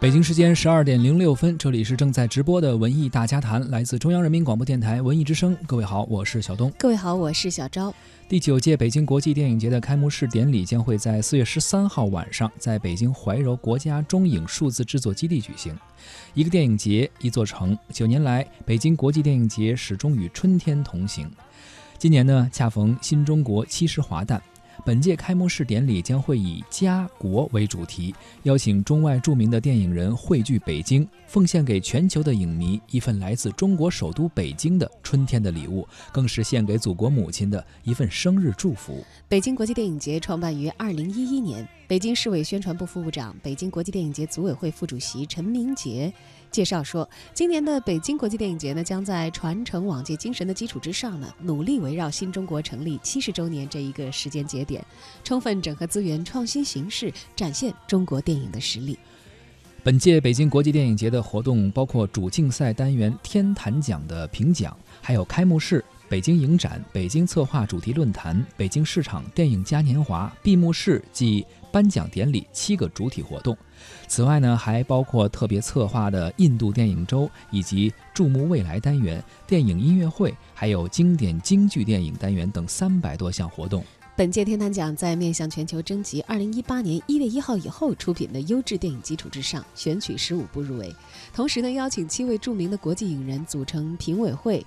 北京时间十二点零六分，这里是正在直播的文艺大家谈，来自中央人民广播电台文艺之声。各位好，我是小东。各位好，我是小昭。第九届北京国际电影节的开幕式典礼将会在四月十三号晚上在北京怀柔国家中影数字制作基地举行。一个电影节，一座城。九年来，北京国际电影节始终与春天同行。今年呢，恰逢新中国七十华诞。本届开幕式典礼将会以家国为主题，邀请中外著名的电影人汇聚北京，奉献给全球的影迷一份来自中国首都北京的春天的礼物，更是献给祖国母亲的一份生日祝福。北京国际电影节创办于二零一一年，北京市委宣传部副部长、北京国际电影节组委会副主席陈明杰。介绍说，今年的北京国际电影节呢，将在传承往届精神的基础之上呢，努力围绕新中国成立七十周年这一个时间节点，充分整合资源、创新形式，展现中国电影的实力。本届北京国际电影节的活动包括主竞赛单元天坛奖的评奖，还有开幕式、北京影展、北京策划主题论坛、北京市场电影嘉年华、闭幕式暨颁奖典礼七个主体活动。此外呢，还包括特别策划的印度电影周，以及注目未来单元、电影音乐会，还有经典京剧电影单元等三百多项活动。本届天坛奖在面向全球征集二零一八年一月一号以后出品的优质电影基础之上，选取十五部入围，同时呢，邀请七位著名的国际影人组成评委会。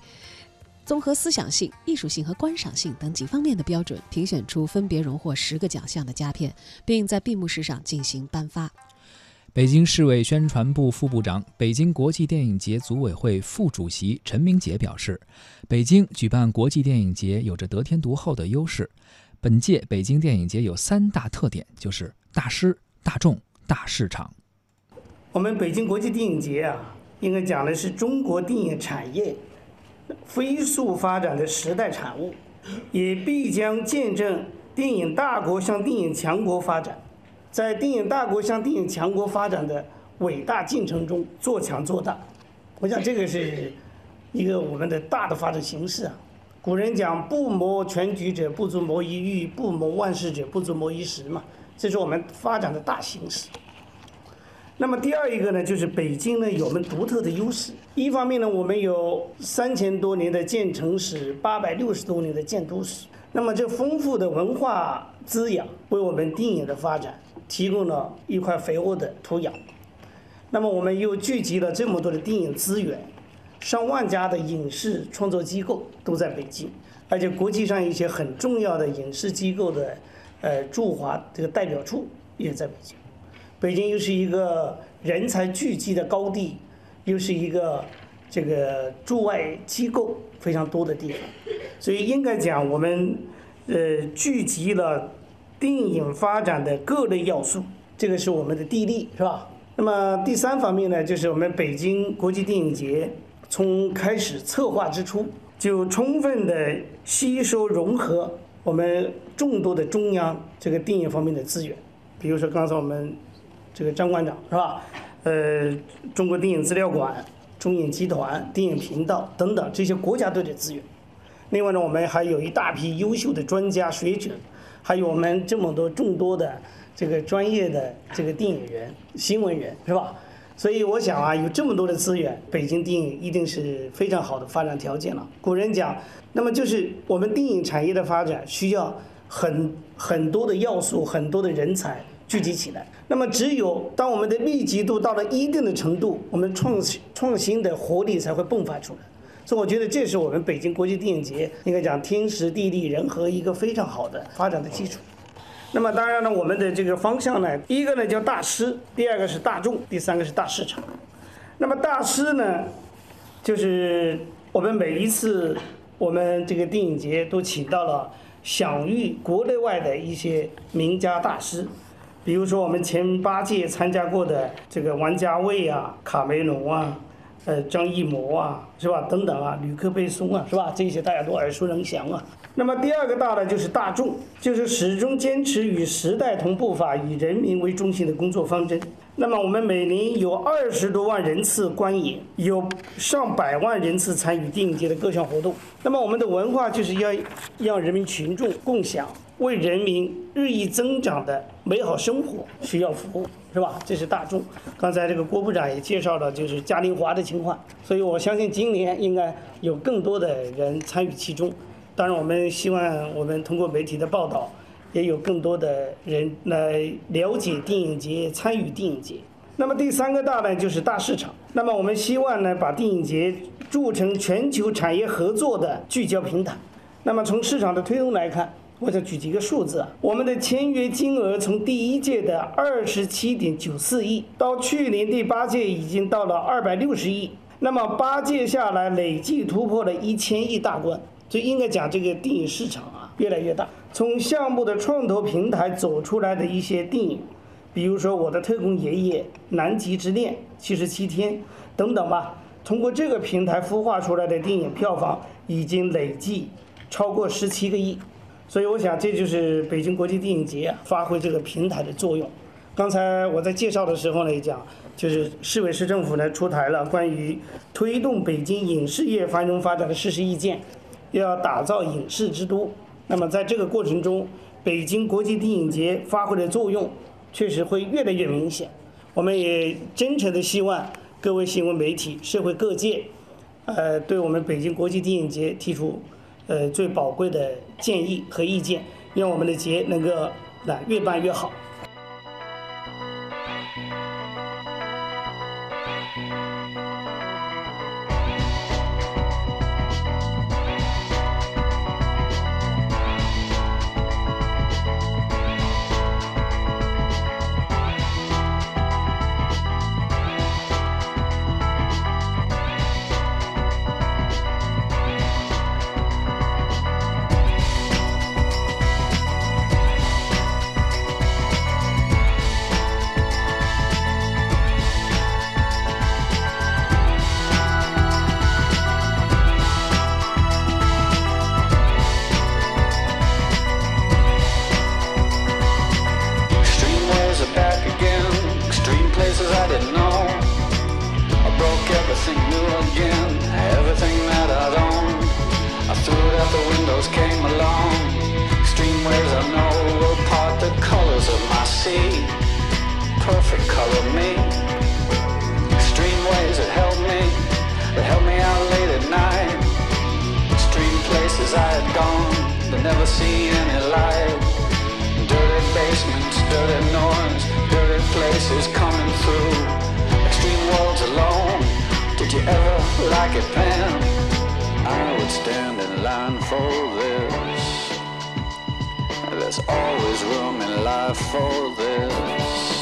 综合思想性、艺术性和观赏性等几方面的标准，评选出分别荣获十个奖项的佳片，并在闭幕式上进行颁发。北京市委宣传部副部长、北京国际电影节组委会副主席陈明杰表示，北京举办国际电影节有着得天独厚的优势。本届北京电影节有三大特点，就是大师、大众、大市场。我们北京国际电影节啊，应该讲的是中国电影产业。飞速发展的时代产物，也必将见证电影大国向电影强国发展，在电影大国向电影强国发展的伟大进程中做强做大。我想这个是一个我们的大的发展形势啊。古人讲“不谋全局者，不足谋一域；不谋万事者，不足谋一时”嘛，这是我们发展的大形势。那么第二一个呢，就是北京呢有我们独特的优势。一方面呢，我们有三千多年的建城史，八百六十多年的建都史。那么这丰富的文化滋养，为我们电影的发展提供了一块肥沃的土壤。那么我们又聚集了这么多的电影资源，上万家的影视创作机构都在北京，而且国际上一些很重要的影视机构的，呃驻华这个代表处也在北京。北京又是一个人才聚集的高地，又是一个这个驻外机构非常多的地方，所以应该讲我们呃聚集了电影发展的各类要素，这个是我们的地利，是吧？那么第三方面呢，就是我们北京国际电影节从开始策划之初，就充分的吸收融合我们众多的中央这个电影方面的资源，比如说刚才我们。这个张馆长是吧？呃，中国电影资料馆、中影集团、电影频道等等这些国家队的资源。另外呢，我们还有一大批优秀的专家学者，还有我们这么多众多的这个专业的这个电影人、新闻人是吧？所以我想啊，有这么多的资源，北京电影一定是非常好的发展条件了。古人讲，那么就是我们电影产业的发展需要很很多的要素，很多的人才。聚集起来，那么只有当我们的密集度到了一定的程度，我们创新创新的活力才会迸发出来。所以我觉得这是我们北京国际电影节应该讲天时地利人和一个非常好的发展的基础。那么当然呢，我们的这个方向呢，第一个呢叫大师，第二个是大众，第三个是大市场。那么大师呢，就是我们每一次我们这个电影节都请到了享誉国内外的一些名家大师。比如说，我们前八届参加过的这个王家卫啊、卡梅隆啊、呃张艺谋啊，是吧？等等啊，吕克贝松啊，是吧？这些大家都耳熟能详啊。那么第二个大的就是大众，就是始终坚持与时代同步法、以人民为中心的工作方针。那么我们每年有二十多万人次观影，有上百万人次参与电影节的各项活动。那么我们的文化就是要让人民群众共享，为人民日益增长的美好生活需要服务，是吧？这是大众。刚才这个郭部长也介绍了，就是嘉年华的情况，所以我相信今年应该有更多的人参与其中。当然，我们希望我们通过媒体的报道。也有更多的人来了解电影节，参与电影节。那么第三个大呢，就是大市场。那么我们希望呢，把电影节铸成全球产业合作的聚焦平台。那么从市场的推动来看，我想举几个数字。我们的签约金额从第一届的二十七点九四亿，到去年第八届已经到了二百六十亿。那么八届下来，累计突破了一千亿大关。所以应该讲，这个电影市场啊，越来越大。从项目的创投平台走出来的一些电影，比如说《我的特工爷爷》《南极之恋》《七十七天》等等吧。通过这个平台孵化出来的电影票房已经累计超过十七个亿。所以我想，这就是北京国际电影节发挥这个平台的作用。刚才我在介绍的时候呢，也讲就是市委市政府呢出台了关于推动北京影视业繁荣发展的事实意见，要打造影视之都。那么在这个过程中，北京国际电影节发挥的作用确实会越来越明显。我们也真诚的希望各位新闻媒体、社会各界，呃，对我们北京国际电影节提出呃最宝贵的建议和意见，让我们的节能够啊越办越好。Never see any light. Dirty basements, dirty noise, dirty places coming through. Extreme worlds alone. Did you ever like it, Pam? I would stand in line for this. There's always room in life for this.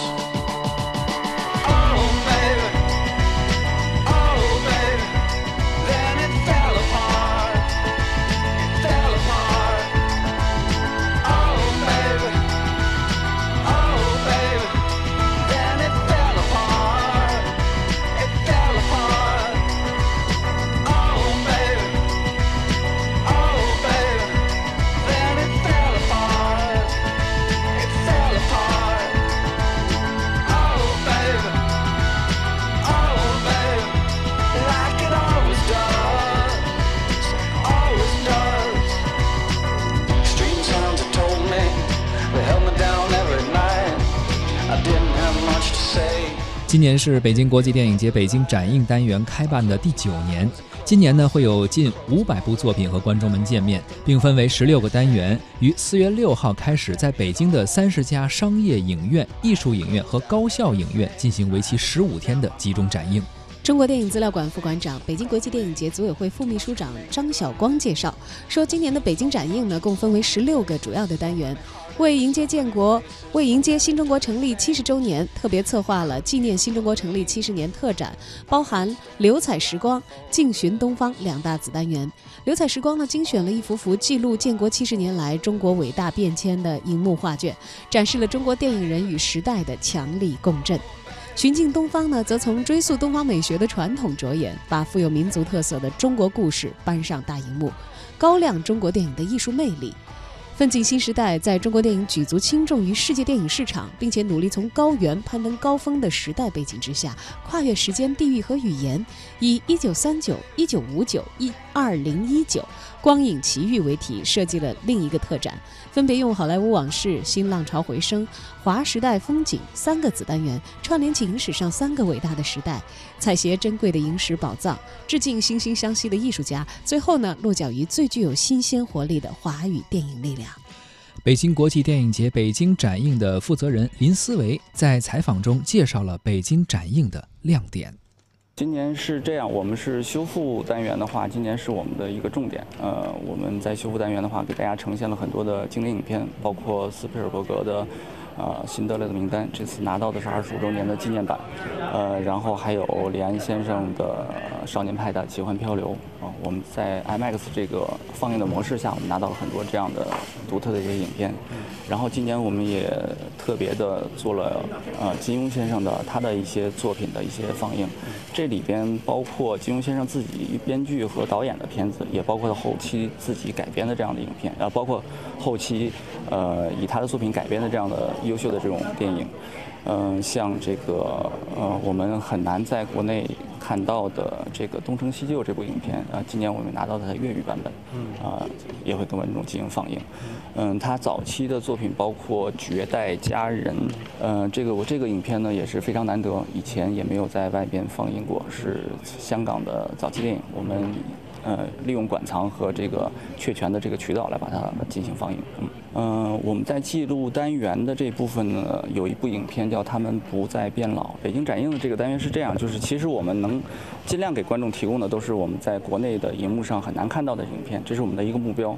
今年是北京国际电影节北京展映单元开办的第九年。今年呢，会有近五百部作品和观众们见面，并分为十六个单元，于四月六号开始，在北京的三十家商业影院、艺术影院和高校影院进行为期十五天的集中展映。中国电影资料馆副馆长、北京国际电影节组委会副秘书长张晓光介绍说，今年的北京展映呢，共分为十六个主要的单元，为迎接建国、为迎接新中国成立七十周年，特别策划了纪念新中国成立七十年特展，包含“流彩时光”“竞寻东方”两大子单元。“流彩时光”呢，精选了一幅幅记录建国七十年来中国伟大变迁的荧幕画卷，展示了中国电影人与时代的强力共振。寻境东方呢，则从追溯东方美学的传统着眼，把富有民族特色的中国故事搬上大荧幕，高亮中国电影的艺术魅力。奋进新时代在中国电影举足轻重于世界电影市场，并且努力从高原攀登高峰的时代背景之下，跨越时间、地域和语言，以一九三九、一九五九、一二零一九光影奇遇为题，设计了另一个特展，分别用好莱坞往事、新浪潮回声、华时代风景三个子单元串联起影史上三个伟大的时代，采撷珍贵的影史宝藏，致敬惺惺相惜的艺术家。最后呢，落脚于最具有新鲜活力的华语电影力量。北京国际电影节北京展映的负责人林思维在采访中介绍了北京展映的亮点。今年是这样，我们是修复单元的话，今年是我们的一个重点。呃，我们在修复单元的话，给大家呈现了很多的经典影片，包括斯皮尔伯格的。呃，辛德勒的名单这次拿到的是二十五周年的纪念版，呃，然后还有李安先生的《少年派的奇幻漂流》啊，我们在 IMAX 这个放映的模式下，我们拿到了很多这样的独特的一些影片。然后今年我们也特别的做了呃金庸先生的他的一些作品的一些放映，这里边包括金庸先生自己编剧和导演的片子，也包括了后期自己改编的这样的影片，呃，包括后期呃以他的作品改编的这样的。优秀的这种电影，嗯，像这个呃，我们很难在国内看到的这个《东成西就》这部影片，啊，今年我们拿到的粤语版本，啊，也会跟观众进行放映。嗯，他早期的作品包括《绝代佳人》，嗯，这个我这个影片呢也是非常难得，以前也没有在外边放映过，是香港的早期电影，我们呃利用馆藏和这个确权的这个渠道来把它进行放映。嗯。嗯，我们在记录单元的这部分呢，有一部影片叫《他们不再变老》。北京展映的这个单元是这样，就是其实我们能尽量给观众提供的都是我们在国内的荧幕上很难看到的影片，这是我们的一个目标。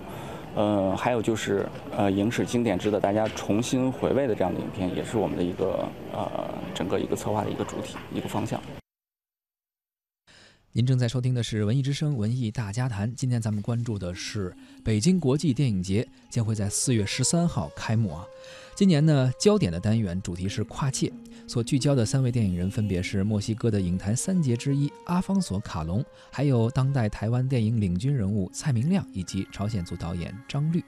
呃，还有就是呃，影史经典值得大家重新回味的这样的影片，也是我们的一个呃整个一个策划的一个主体一个方向。您正在收听的是《文艺之声·文艺大家谈》。今天咱们关注的是北京国际电影节将会在四月十三号开幕啊。今年呢，焦点的单元主题是跨界，所聚焦的三位电影人分别是墨西哥的影坛三杰之一阿方索·卡隆，还有当代台湾电影领军人物蔡明亮，以及朝鲜族导演张律。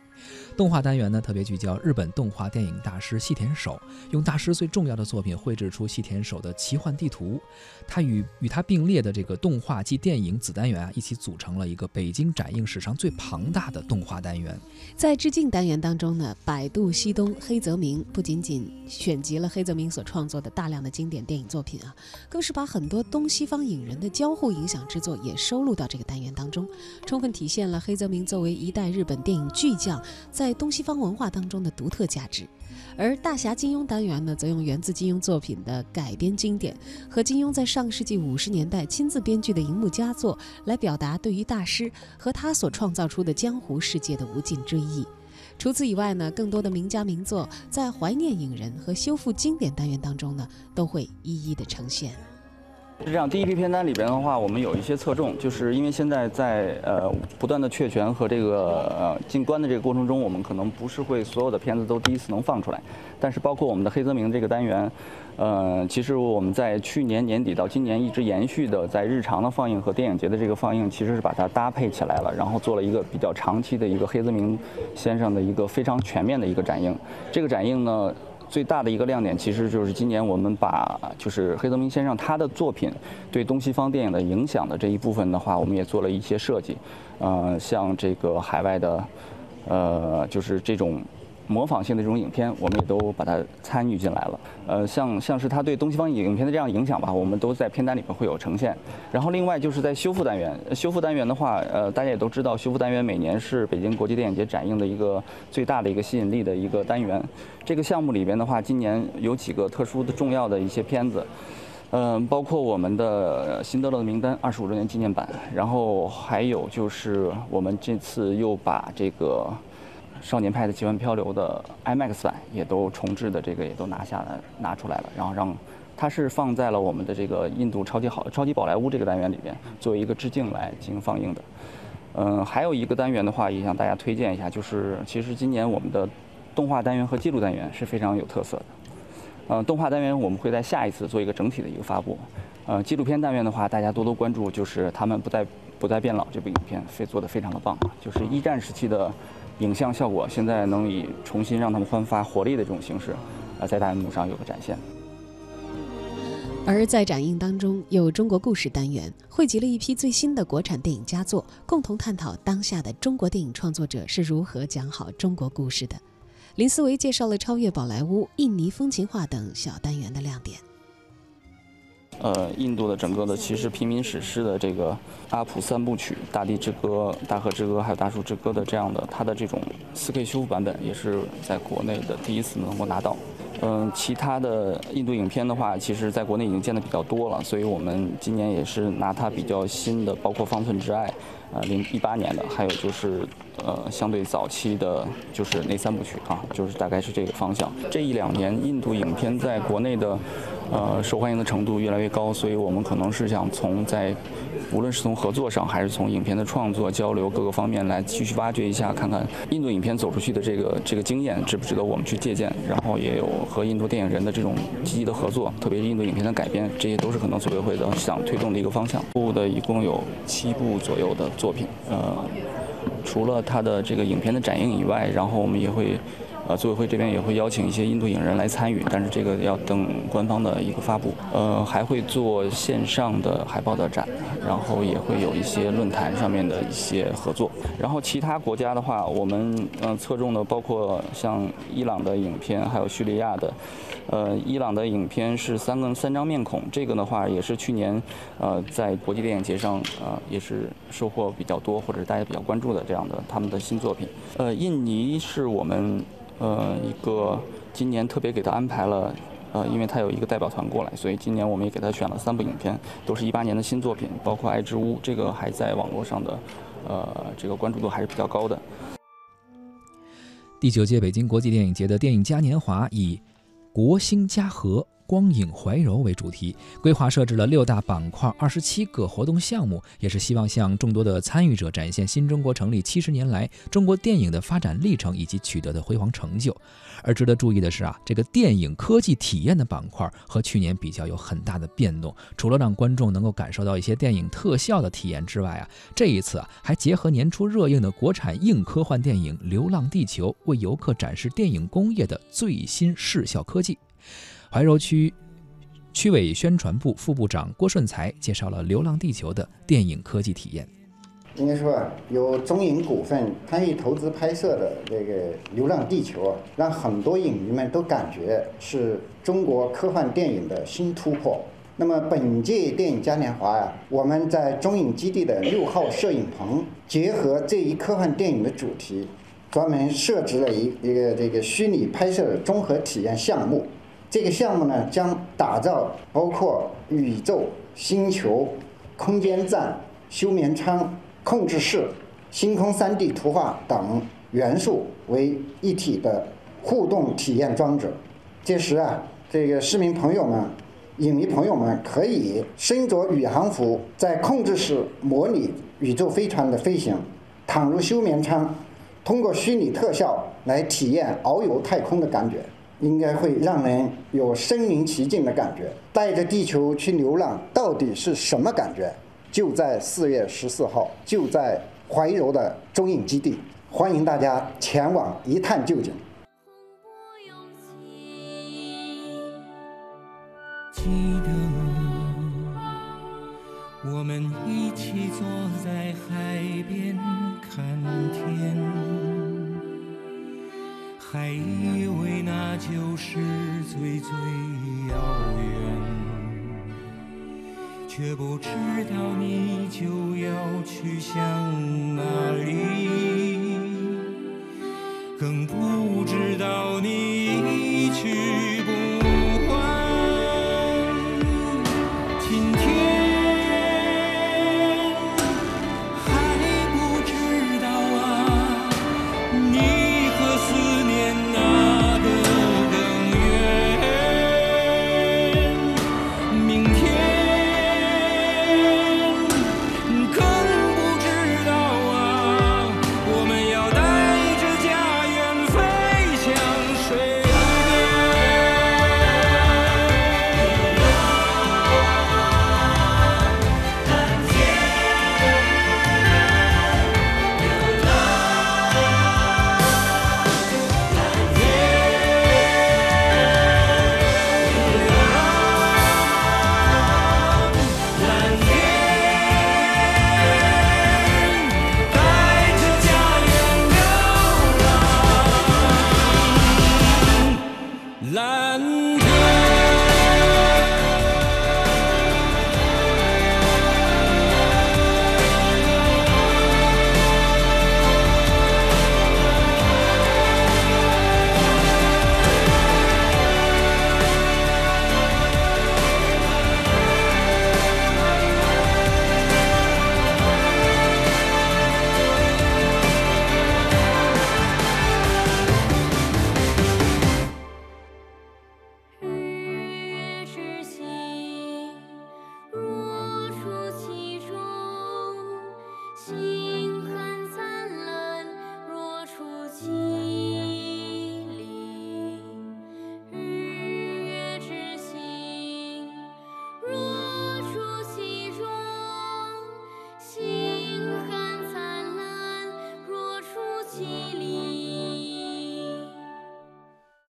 动画单元呢，特别聚焦日本动画电影大师细田守，用大师最重要的作品绘制出细田守的奇幻地图。他与与他并列的这个动画及电影子单元啊，一起组成了一个北京展映史上最庞大的动画单元。在致敬单元当中呢，百度西东黑泽明不仅仅选集了黑泽明所创作的大量的经典电影作品啊，更是把很多东西方影人的交互影响之作也收录到这个单元当中，充分体现了黑泽明作为一代日本电影巨匠在。东西方文化当中的独特价值，而大侠金庸单元呢，则用源自金庸作品的改编经典和金庸在上世纪五十年代亲自编剧的荧幕佳作，来表达对于大师和他所创造出的江湖世界的无尽追忆。除此以外呢，更多的名家名作在怀念影人和修复经典单元当中呢，都会一一的呈现。是这样，第一批片单里边的话，我们有一些侧重，就是因为现在在呃不断的确权和这个呃进关的这个过程中，我们可能不是会所有的片子都第一次能放出来，但是包括我们的黑泽明这个单元，呃，其实我们在去年年底到今年一直延续的在日常的放映和电影节的这个放映，其实是把它搭配起来了，然后做了一个比较长期的一个黑泽明先生的一个非常全面的一个展映。这个展映呢。最大的一个亮点，其实就是今年我们把就是黑泽明先生他的作品对东西方电影的影响的这一部分的话，我们也做了一些设计，呃，像这个海外的，呃，就是这种。模仿性的这种影片，我们也都把它参与进来了。呃，像像是它对东西方影片的这样影响吧，我们都在片单里面会有呈现。然后另外就是在修复单元，修复单元的话，呃，大家也都知道，修复单元每年是北京国际电影节展映的一个最大的一个吸引力的一个单元。这个项目里边的话，今年有几个特殊的重要的一些片子，嗯，包括我们的《辛德勒的名单》二十五周年纪念版，然后还有就是我们这次又把这个。少年派的奇幻漂流的 IMAX 版也都重置的这个也都拿下来拿出来了，然后让它是放在了我们的这个印度超级好超级宝莱坞这个单元里边，作为一个致敬来进行放映的。嗯，还有一个单元的话，也向大家推荐一下，就是其实今年我们的动画单元和记录单元是非常有特色的。嗯，动画单元我们会在下一次做一个整体的一个发布。呃，纪录片单元的话，大家多多关注，就是他们不再不再变老这部影片，非做的非常的棒，就是一战时期的。影像效果，现在能以重新让他们焕发活力的这种形式，啊，在大荧幕上有个展现。而在展映当中，有中国故事单元，汇集了一批最新的国产电影佳作，共同探讨当下的中国电影创作者是如何讲好中国故事的。林思维介绍了超越宝莱坞、印尼风情画等小单元的亮点。呃，印度的整个的其实平民史诗的这个阿普三部曲，《大地之歌》《大河之歌》还有《大树之歌》的这样的，它的这种 4K 修复版本也是在国内的第一次能够拿到。嗯，其他的印度影片的话，其实在国内已经见的比较多了，所以我们今年也是拿它比较新的，包括《方寸之爱》，呃，零一八年的，还有就是呃相对早期的，就是那三部曲啊，就是大概是这个方向。这一两年，印度影片在国内的呃受欢迎的程度越来越高，所以我们可能是想从在无论是从合作上，还是从影片的创作交流各个方面来继续挖掘一下，看看印度影片走出去的这个这个经验值不值得我们去借鉴，然后也有和印度电影人的这种积极的合作，特别是印度影片的改编，这些都是可能组委会的想推动的一个方向。部的一共有七部左右的作品，呃，除了它的这个影片的展映以外，然后我们也会。呃，组委会这边也会邀请一些印度影人来参与，但是这个要等官方的一个发布。呃，还会做线上的海报的展，然后也会有一些论坛上面的一些合作。然后其他国家的话，我们嗯侧重的包括像伊朗的影片，还有叙利亚的。呃，伊朗的影片是三个三张面孔，这个的话也是去年呃在国际电影节上呃也是收获比较多，或者大家比较关注的这样的他们的新作品。呃，印尼是我们。呃，一个今年特别给他安排了，呃，因为他有一个代表团过来，所以今年我们也给他选了三部影片，都是一八年的新作品，包括《爱之屋》，这个还在网络上的，呃，这个关注度还是比较高的。第九届北京国际电影节的电影嘉年华以“国兴家和”。光影怀柔为主题，规划设置了六大板块、二十七个活动项目，也是希望向众多的参与者展现新中国成立七十年来中国电影的发展历程以及取得的辉煌成就。而值得注意的是啊，这个电影科技体验的板块和去年比较有很大的变动，除了让观众能够感受到一些电影特效的体验之外啊，这一次啊还结合年初热映的国产硬科幻电影《流浪地球》，为游客展示电影工业的最新视效科技。怀柔区区委宣传部副部长郭顺才介绍了《流浪地球》的电影科技体验。应该说啊，由中影股份参与投资拍摄的这个《流浪地球》，让很多影迷们都感觉是中国科幻电影的新突破。那么本届电影嘉年华呀，我们在中影基地的六号摄影棚，结合这一科幻电影的主题，专门设置了一一个这个虚拟拍摄的综合体验项目。这个项目呢，将打造包括宇宙、星球、空间站、休眠舱、控制室、星空 3D 图画等元素为一体的互动体验装置。届时啊，这个市民朋友们、影迷朋友们可以身着宇航服，在控制室模拟宇宙飞船的飞行，躺入休眠舱，通过虚拟特效来体验遨游太空的感觉。应该会让人有身临其境的感觉。带着地球去流浪，到底是什么感觉？就在四月十四号，就在怀柔的中影基地，欢迎大家前往一探究竟。记得我们一起坐在海边看天。还以为那就是最最遥远，却不知道你就要去向哪里，更不知道你一去。